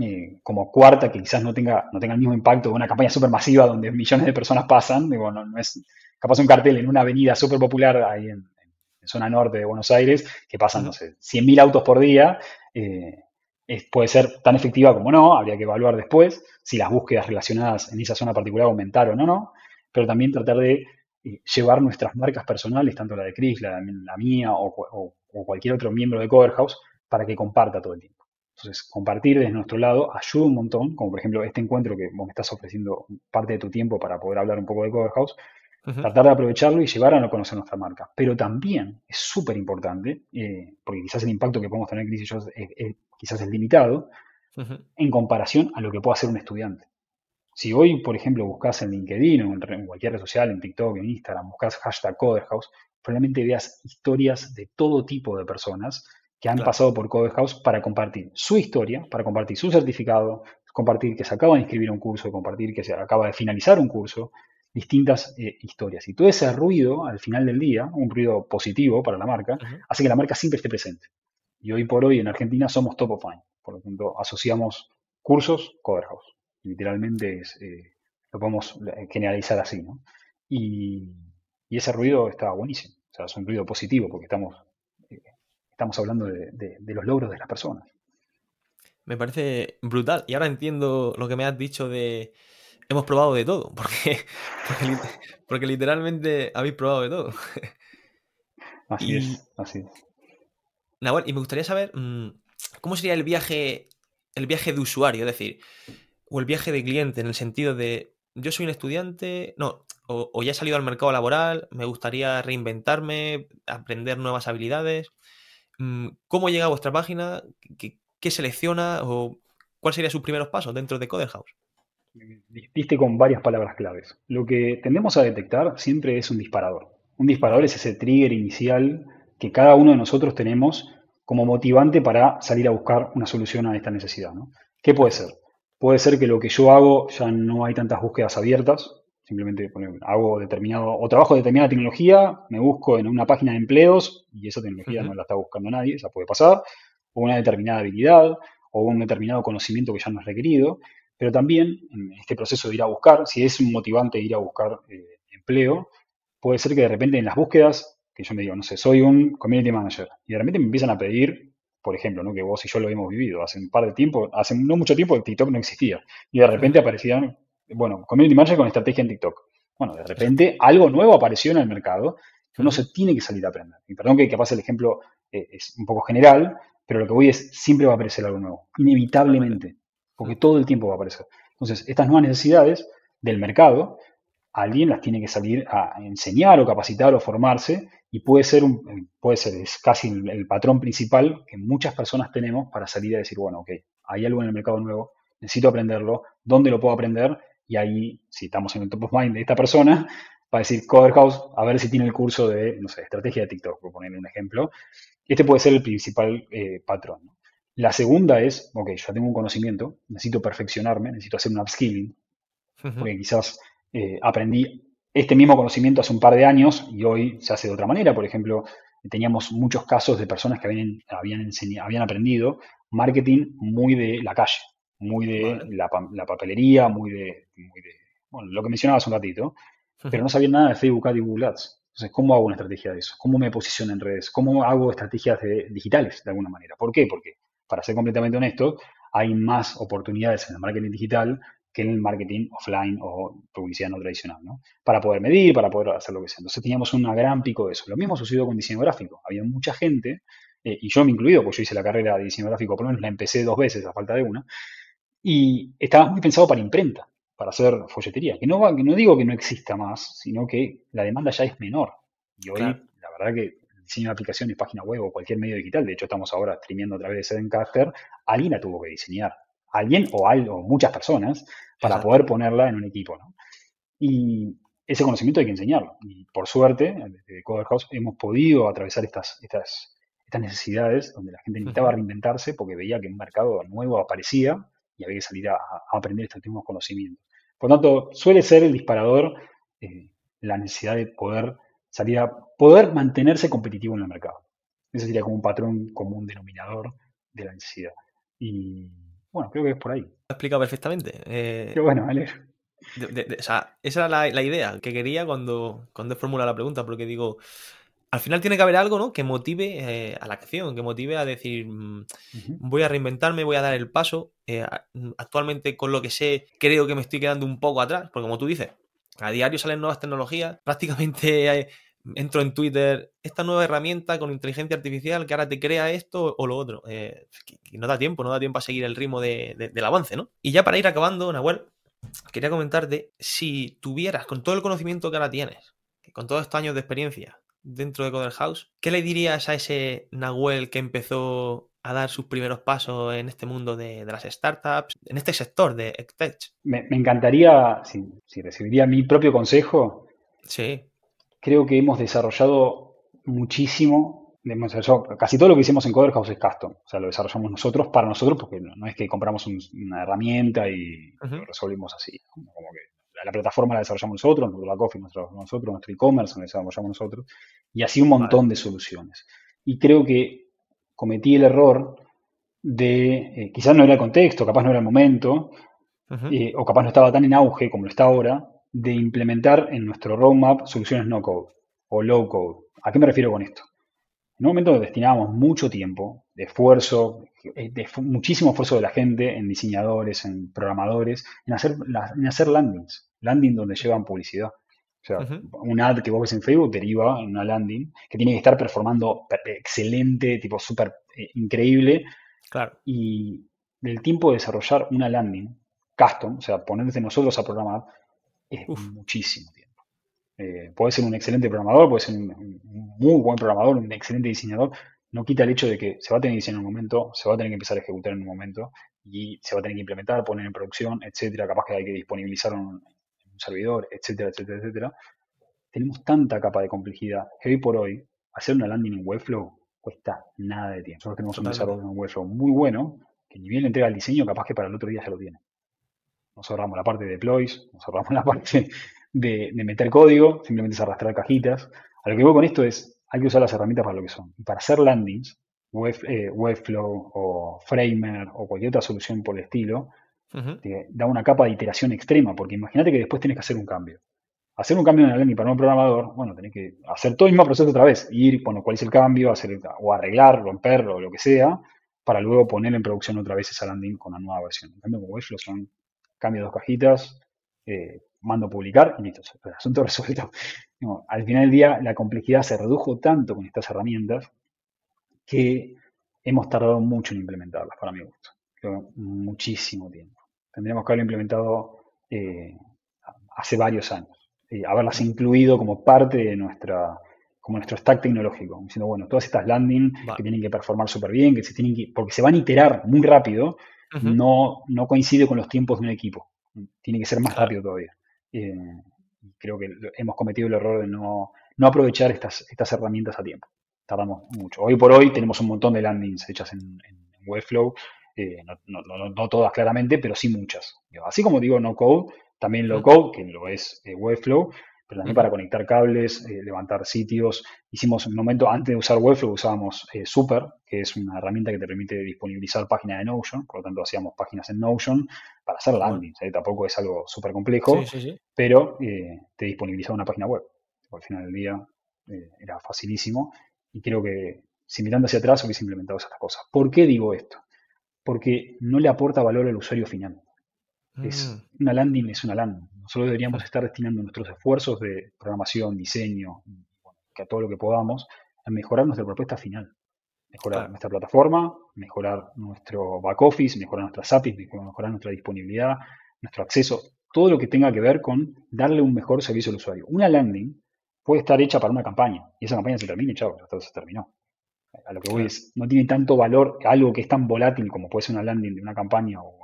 eh, como cuarta, que quizás no tenga, no tenga el mismo impacto de una campaña súper masiva donde millones de personas pasan, digo, no, es capaz un cartel en una avenida súper popular ahí en, zona norte de Buenos Aires, que pasan, no sé, 100.000 autos por día, eh, puede ser tan efectiva como no, habría que evaluar después si las búsquedas relacionadas en esa zona particular aumentaron o no, pero también tratar de eh, llevar nuestras marcas personales, tanto la de Chris, la, la mía o, o, cualquier otro miembro de Coverhouse, para que comparta todo el tiempo. Entonces, compartir desde nuestro lado ayuda un montón, como por ejemplo este encuentro que vos me estás ofreciendo parte de tu tiempo para poder hablar un poco de Coverhouse, tratar de aprovecharlo y llevar a no conocer nuestra marca. Pero también es súper importante, eh, porque quizás el impacto que podemos tener en Crisis es, quizás es limitado, en comparación a lo que puede hacer un estudiante. Si hoy, por ejemplo, buscas en LinkedIn o en, cualquier red social, en TikTok, en Instagram, buscas hashtag Coderhouse, probablemente veas historias de todo tipo de personas que han pasado por Coderhouse para compartir su historia, para compartir su certificado, compartir que se acaba de inscribir a un curso, compartir que se acaba de finalizar un curso, distintas eh, historias. Y todo ese ruido al final del día, un ruido positivo para la marca, hace que la marca siempre esté presente. Y hoy por hoy en Argentina somos top of mind. Por lo tanto, asociamos cursos, Coverhouse. Literalmente eh, lo podemos eh, generalizar así. ¿no? Y, ese ruido está buenísimo. O sea, es un ruido positivo porque estamos, estamos hablando de los logros de las personas. Me parece brutal. Y ahora entiendo lo que me has dicho de hemos probado de todo, porque, porque, literalmente habéis probado de todo. Así es, así es. Nahuel, y me gustaría saber mm, cómo sería el viaje, el viaje de usuario, es decir, o el viaje de cliente, en el sentido de yo soy un estudiante, no, o, ya he salido al mercado laboral, me gustaría reinventarme, aprender nuevas habilidades. Mm, ¿Cómo llega a vuestra página? ¿Qué, selecciona? ¿O cuáles serían sus primeros pasos dentro de Coder House? Diste con varias palabras claves. Lo que tendemos a detectar siempre es un disparador. Un disparador es ese trigger inicial que cada uno de nosotros tenemos como motivante para salir a buscar una solución a esta necesidad. ¿Qué puede ser? Puede ser que lo que yo hago ya no hay tantas búsquedas abiertas, simplemente hago determinado o trabajo determinada tecnología, me busco en una página de empleos y esa tecnología no la está buscando nadie, esa puede pasar, o una determinada habilidad o un determinado conocimiento que ya no es requerido. Pero también en este proceso de ir a buscar, si es un motivante ir a buscar eh, empleo, puede ser que de repente en las búsquedas, que yo me digo, no sé, soy un community manager, y de repente me empiezan a pedir, por ejemplo, ¿no? que vos y yo lo hemos vivido, hace un par de tiempo, hace no mucho tiempo TikTok no existía, y de repente aparecían, bueno, community manager con estrategia en TikTok. Bueno, de repente algo nuevo apareció en el mercado que uno se tiene que salir a aprender. Y perdón que capaz el ejemplo eh, es un poco general, pero lo que voy es, siempre va a aparecer algo nuevo, inevitablemente porque todo el tiempo va a aparecer. Entonces, estas nuevas necesidades del mercado, alguien las tiene que salir a enseñar o capacitar o formarse y puede ser, un, puede ser es casi el, patrón principal que muchas personas tenemos para salir a decir, bueno, ok, hay algo en el mercado nuevo, necesito aprenderlo, ¿dónde lo puedo aprender? Y ahí, si estamos en el top of mind de esta persona, va a decir Coverhouse, a ver si tiene el curso de, no sé, estrategia de TikTok, por poner un ejemplo. Este puede ser el principal eh, patrón. La segunda es, ok, yo tengo un conocimiento, necesito perfeccionarme, necesito hacer un upskilling, porque quizás eh, aprendí este mismo conocimiento hace un par de años y hoy se hace de otra manera. Por ejemplo, teníamos muchos casos de personas que habían, habían, habían aprendido marketing muy de la calle, muy de la, papelería, muy de, bueno, lo que mencionaba hace un ratito, pero no sabían nada de Facebook Ads y Google Ads. Entonces, ¿cómo hago una estrategia de eso? ¿Cómo me posiciono en redes? ¿Cómo hago estrategias digitales de alguna manera? ¿Por qué? Porque, para ser completamente honesto, hay más oportunidades en el marketing digital que en el marketing offline o publicidad no tradicional, ¿no? Para poder medir, para poder hacer lo que sea. Entonces teníamos un gran pico de eso. Lo mismo sucedió con diseño gráfico. Había mucha gente, eh, y yo me incluido, porque yo hice la carrera de diseño gráfico, por lo menos la empecé dos veces a falta de una, y estaba muy pensado para imprenta, para hacer folletería. Que no, que no digo que no exista más, sino que la demanda ya es menor. Y hoy, la verdad que el diseño de aplicaciones, página web o cualquier medio digital, de hecho estamos ahora streameando a través de Sedencaster, alguien la tuvo que diseñar. Alguien o, o muchas personas para poder ponerla en un equipo. ¿no? Y ese conocimiento hay que enseñarlo. Y por suerte, desde Coder House hemos podido atravesar estas, estas, estas necesidades donde la gente necesitaba reinventarse porque veía que un mercado nuevo aparecía y había que salir a, aprender estos mismos conocimientos. Por lo tanto, suele ser el disparador eh, la necesidad de poder salir a poder mantenerse competitivo en el mercado. Ese sería como un patrón común denominador de la necesidad. Y bueno, creo que es por ahí. Lo ha explicado perfectamente. Eh, Qué bueno, o sea, esa era la, idea que quería cuando, cuando he formulado la pregunta, porque digo, al final tiene que haber algo ¿no? que motive eh, a la acción, que motive a decir, mm, voy a reinventarme, voy a dar el paso. Eh, actualmente con lo que sé, creo que me estoy quedando un poco atrás, porque como tú dices, a diario salen nuevas tecnologías, prácticamente entro en Twitter, esta nueva herramienta con inteligencia artificial que ahora te crea esto o lo otro. Eh, no da tiempo, no da tiempo a seguir el ritmo del avance, ¿no? Y ya para ir acabando, Nahuel, quería comentarte si tuvieras, con todo el conocimiento que ahora tienes, con todos estos años de experiencia dentro de Coder House, ¿qué le dirías a ese Nahuel que empezó a dar sus primeros pasos en este mundo de, las startups, en este sector de EdTech? Me, encantaría, si, si recibiría mi propio consejo, Sí. creo que hemos desarrollado muchísimo, casi todo lo que hicimos en Coder House es custom, o sea, lo desarrollamos nosotros para nosotros, porque no, es que compramos una herramienta y lo resolvimos así, como que la, plataforma la desarrollamos nosotros, nuestro back office nosotros, nuestro e-commerce lo desarrollamos nosotros, y así un montón de soluciones. Y creo que cometí el error de, eh, quizás no era el contexto, capaz no era el momento, eh, o capaz no estaba tan en auge como lo está ahora, de implementar en nuestro roadmap soluciones no code o low code. ¿A qué me refiero con esto? En un momento destinábamos mucho tiempo, de esfuerzo, de muchísimo esfuerzo de la gente, en diseñadores, en programadores, en hacer, en hacer landings, landing donde llevan publicidad. O sea, un ad que vos ves en Facebook deriva en una landing que tiene que estar performando excelente, tipo súper eh, increíble. Claro. Y del tiempo de desarrollar una landing custom, o sea, ponerse nosotros a programar, es muchísimo tiempo. Eh, puede ser un excelente programador, puede ser un, muy buen programador, un excelente diseñador, no quita el hecho de que se va a tener que diseñar en un momento, se va a tener que empezar a ejecutar en un momento y se va a tener que implementar, poner en producción, etcétera, capaz que hay que disponibilizar un, un servidor, etcétera, etcétera, etcétera. Tenemos tanta capa de complejidad que hoy por hoy hacer una landing en Webflow cuesta nada de tiempo. Nosotros tenemos un desarrollo en Webflow muy bueno que ni bien le entrega el diseño, capaz que para el otro día ya lo tiene nos ahorramos la parte de deploys, nos ahorramos la parte de, meter código, simplemente es arrastrar cajitas. A lo que voy con esto es, hay que usar las herramientas para lo que son. Y para hacer landings, eh, Webflow o Framer o cualquier otra solución por el estilo, da una capa de iteración extrema, porque imagínate que después tienes que hacer un cambio. Hacer un cambio en la landing para un programador, bueno, tenés que hacer todo el mismo proceso otra vez, ir, bueno, cuál es el cambio, hacer, o arreglar, romper o lo que sea, para luego poner en producción otra vez esa landing con la nueva versión. En cambio, con Webflow son cambio dos cajitas, eh, mando publicar y listo, el asunto resuelto. al final del día, la complejidad se redujo tanto con estas herramientas que hemos tardado mucho en implementarlas, para mi gusto. muchísimo tiempo. Tendríamos que haberlo implementado eh, hace varios años. haberlas incluido como parte de nuestra como nuestro stack tecnológico, diciendo, bueno, todas estas landing que tienen que performar súper bien, que se tienen que, porque se van a iterar muy rápido, no, no coincide con los tiempos de un equipo. Tiene que ser más rápido todavía. Eh, creo que hemos cometido el error de no, aprovechar estas, estas herramientas a tiempo. Tardamos mucho. Hoy por hoy tenemos un montón de landings hechas en, Webflow, eh, no, todas claramente, pero sí muchas. Así como digo no code, también low code, que lo es Webflow, pero también para conectar cables, eh, levantar sitios. Hicimos un momento, antes de usar Webflow, usábamos eh, Super, que es una herramienta que te permite disponibilizar páginas de Notion, por lo tanto hacíamos páginas en Notion para hacer landings, ¿eh? tampoco es algo súper complejo, pero te disponibilizaba una página web. Al final del día era facilísimo y creo que si mirando hacia atrás hubiese implementado esas cosas. ¿Por qué digo esto? Porque no le aporta valor al usuario final. Es, mm. una landing es una landing. Nosotros deberíamos estar destinando nuestros esfuerzos de programación, diseño, que a todo lo que podamos, a mejorar nuestra propuesta final. Mejorar nuestra plataforma, mejorar nuestro back office, mejorar nuestras APIs, mejorar nuestra disponibilidad, nuestro acceso, todo lo que tenga que ver con darle un mejor servicio al usuario. Una landing puede estar hecha para una campaña y esa campaña se termina y chao, se terminó. A lo que voy es, no tiene tanto valor algo que es tan volátil como puede ser una landing de una campaña o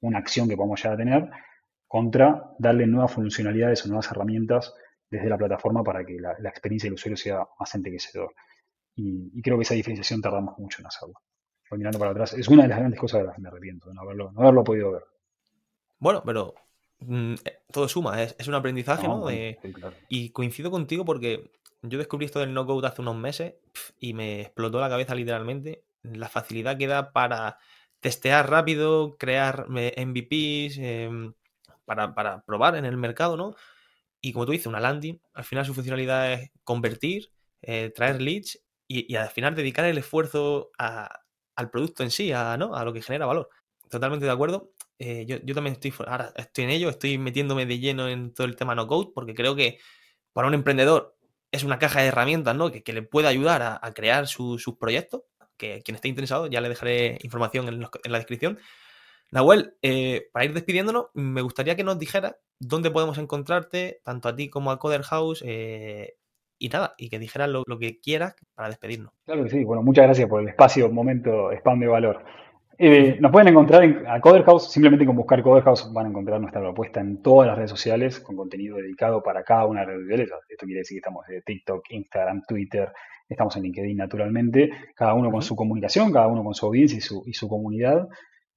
una acción que podemos llegar a tener, contra darle nuevas funcionalidades o nuevas herramientas desde la plataforma para que la, experiencia del usuario sea más enriquecedor. Y, creo que esa diferenciación tardamos mucho en hacerlo. Voy mirando para atrás. Es una de las grandes cosas de las que me arrepiento, de no haberlo, no haberlo podido ver. Bueno, pero mm, eh, todo suma, es, un aprendizaje, ¿no? Y coincido contigo porque yo descubrí esto del no-code hace unos meses y me explotó la cabeza literalmente la facilidad que da para testear rápido, crear eh, MVPs em, para, probar en el mercado, ¿no? Y como tú dices, una landing, al final su funcionalidad es convertir, eh, traer leads y, al final dedicar el esfuerzo al producto en sí, a, ¿no? a lo que genera valor. Totalmente de acuerdo. Eh, yo, también estoy, ahora estoy en ello, estoy metiéndome de lleno en todo el tema no code, porque creo que para un emprendedor es una caja de herramientas ¿no? que, le puede ayudar a, crear sus proyectos que quien esté interesado, ya le dejaré información en, la descripción. Nahuel, eh, para ir despidiéndonos, me gustaría que nos dijera dónde podemos encontrarte, tanto a ti como a Coder House, eh, y nada, y que dijeras lo, que quieras para despedirnos. Claro que sí, bueno, muchas gracias por el espacio, momento, spam de valor. Eh, nos pueden encontrar en, a Coder House, simplemente con buscar Coder House van a encontrar nuestra propuesta en todas las redes sociales, con contenido dedicado para cada una de las redes sociales. Esto quiere decir que estamos de TikTok, Instagram, Twitter, Estamos en LinkedIn naturalmente, cada uno con su comunicación, cada uno con su audiencia y su, comunidad.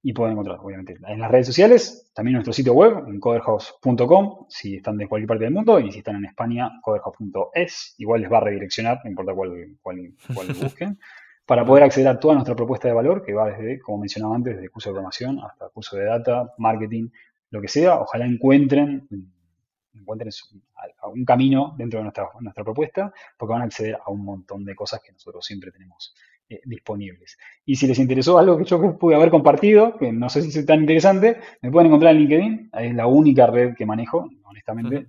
Y pueden encontrar, obviamente, en las redes sociales, también nuestro sitio web, en coderhouse.com, si están de cualquier parte del mundo, y si están en España, coderhouse.es, igual les va a redireccionar, no importa cuál, cuál, cuál busquen, para poder acceder a toda nuestra propuesta de valor, que va desde, como mencionaba antes, desde curso de programación hasta curso de data, marketing, lo que sea. Ojalá encuentren encuentren un camino dentro de nuestra, nuestra propuesta, porque van a acceder a un montón de cosas que nosotros siempre tenemos eh, disponibles. Y si les interesó algo que yo pude haber compartido, que no sé si es tan interesante, me pueden encontrar en LinkedIn, es la única red que manejo, honestamente,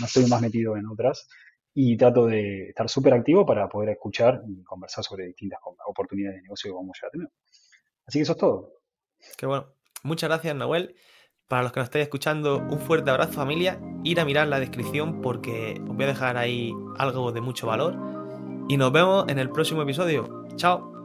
no estoy más metido en otras, y trato de estar súper activo para poder escuchar y conversar sobre distintas oportunidades de negocio que vamos a tener. Así que eso es todo. Qué bueno. Muchas gracias, Nahuel. Para los que nos estáis escuchando, un fuerte abrazo familia. Ir a mirar la descripción porque os voy a dejar ahí algo de mucho valor. Y nos vemos en el próximo episodio. Chao.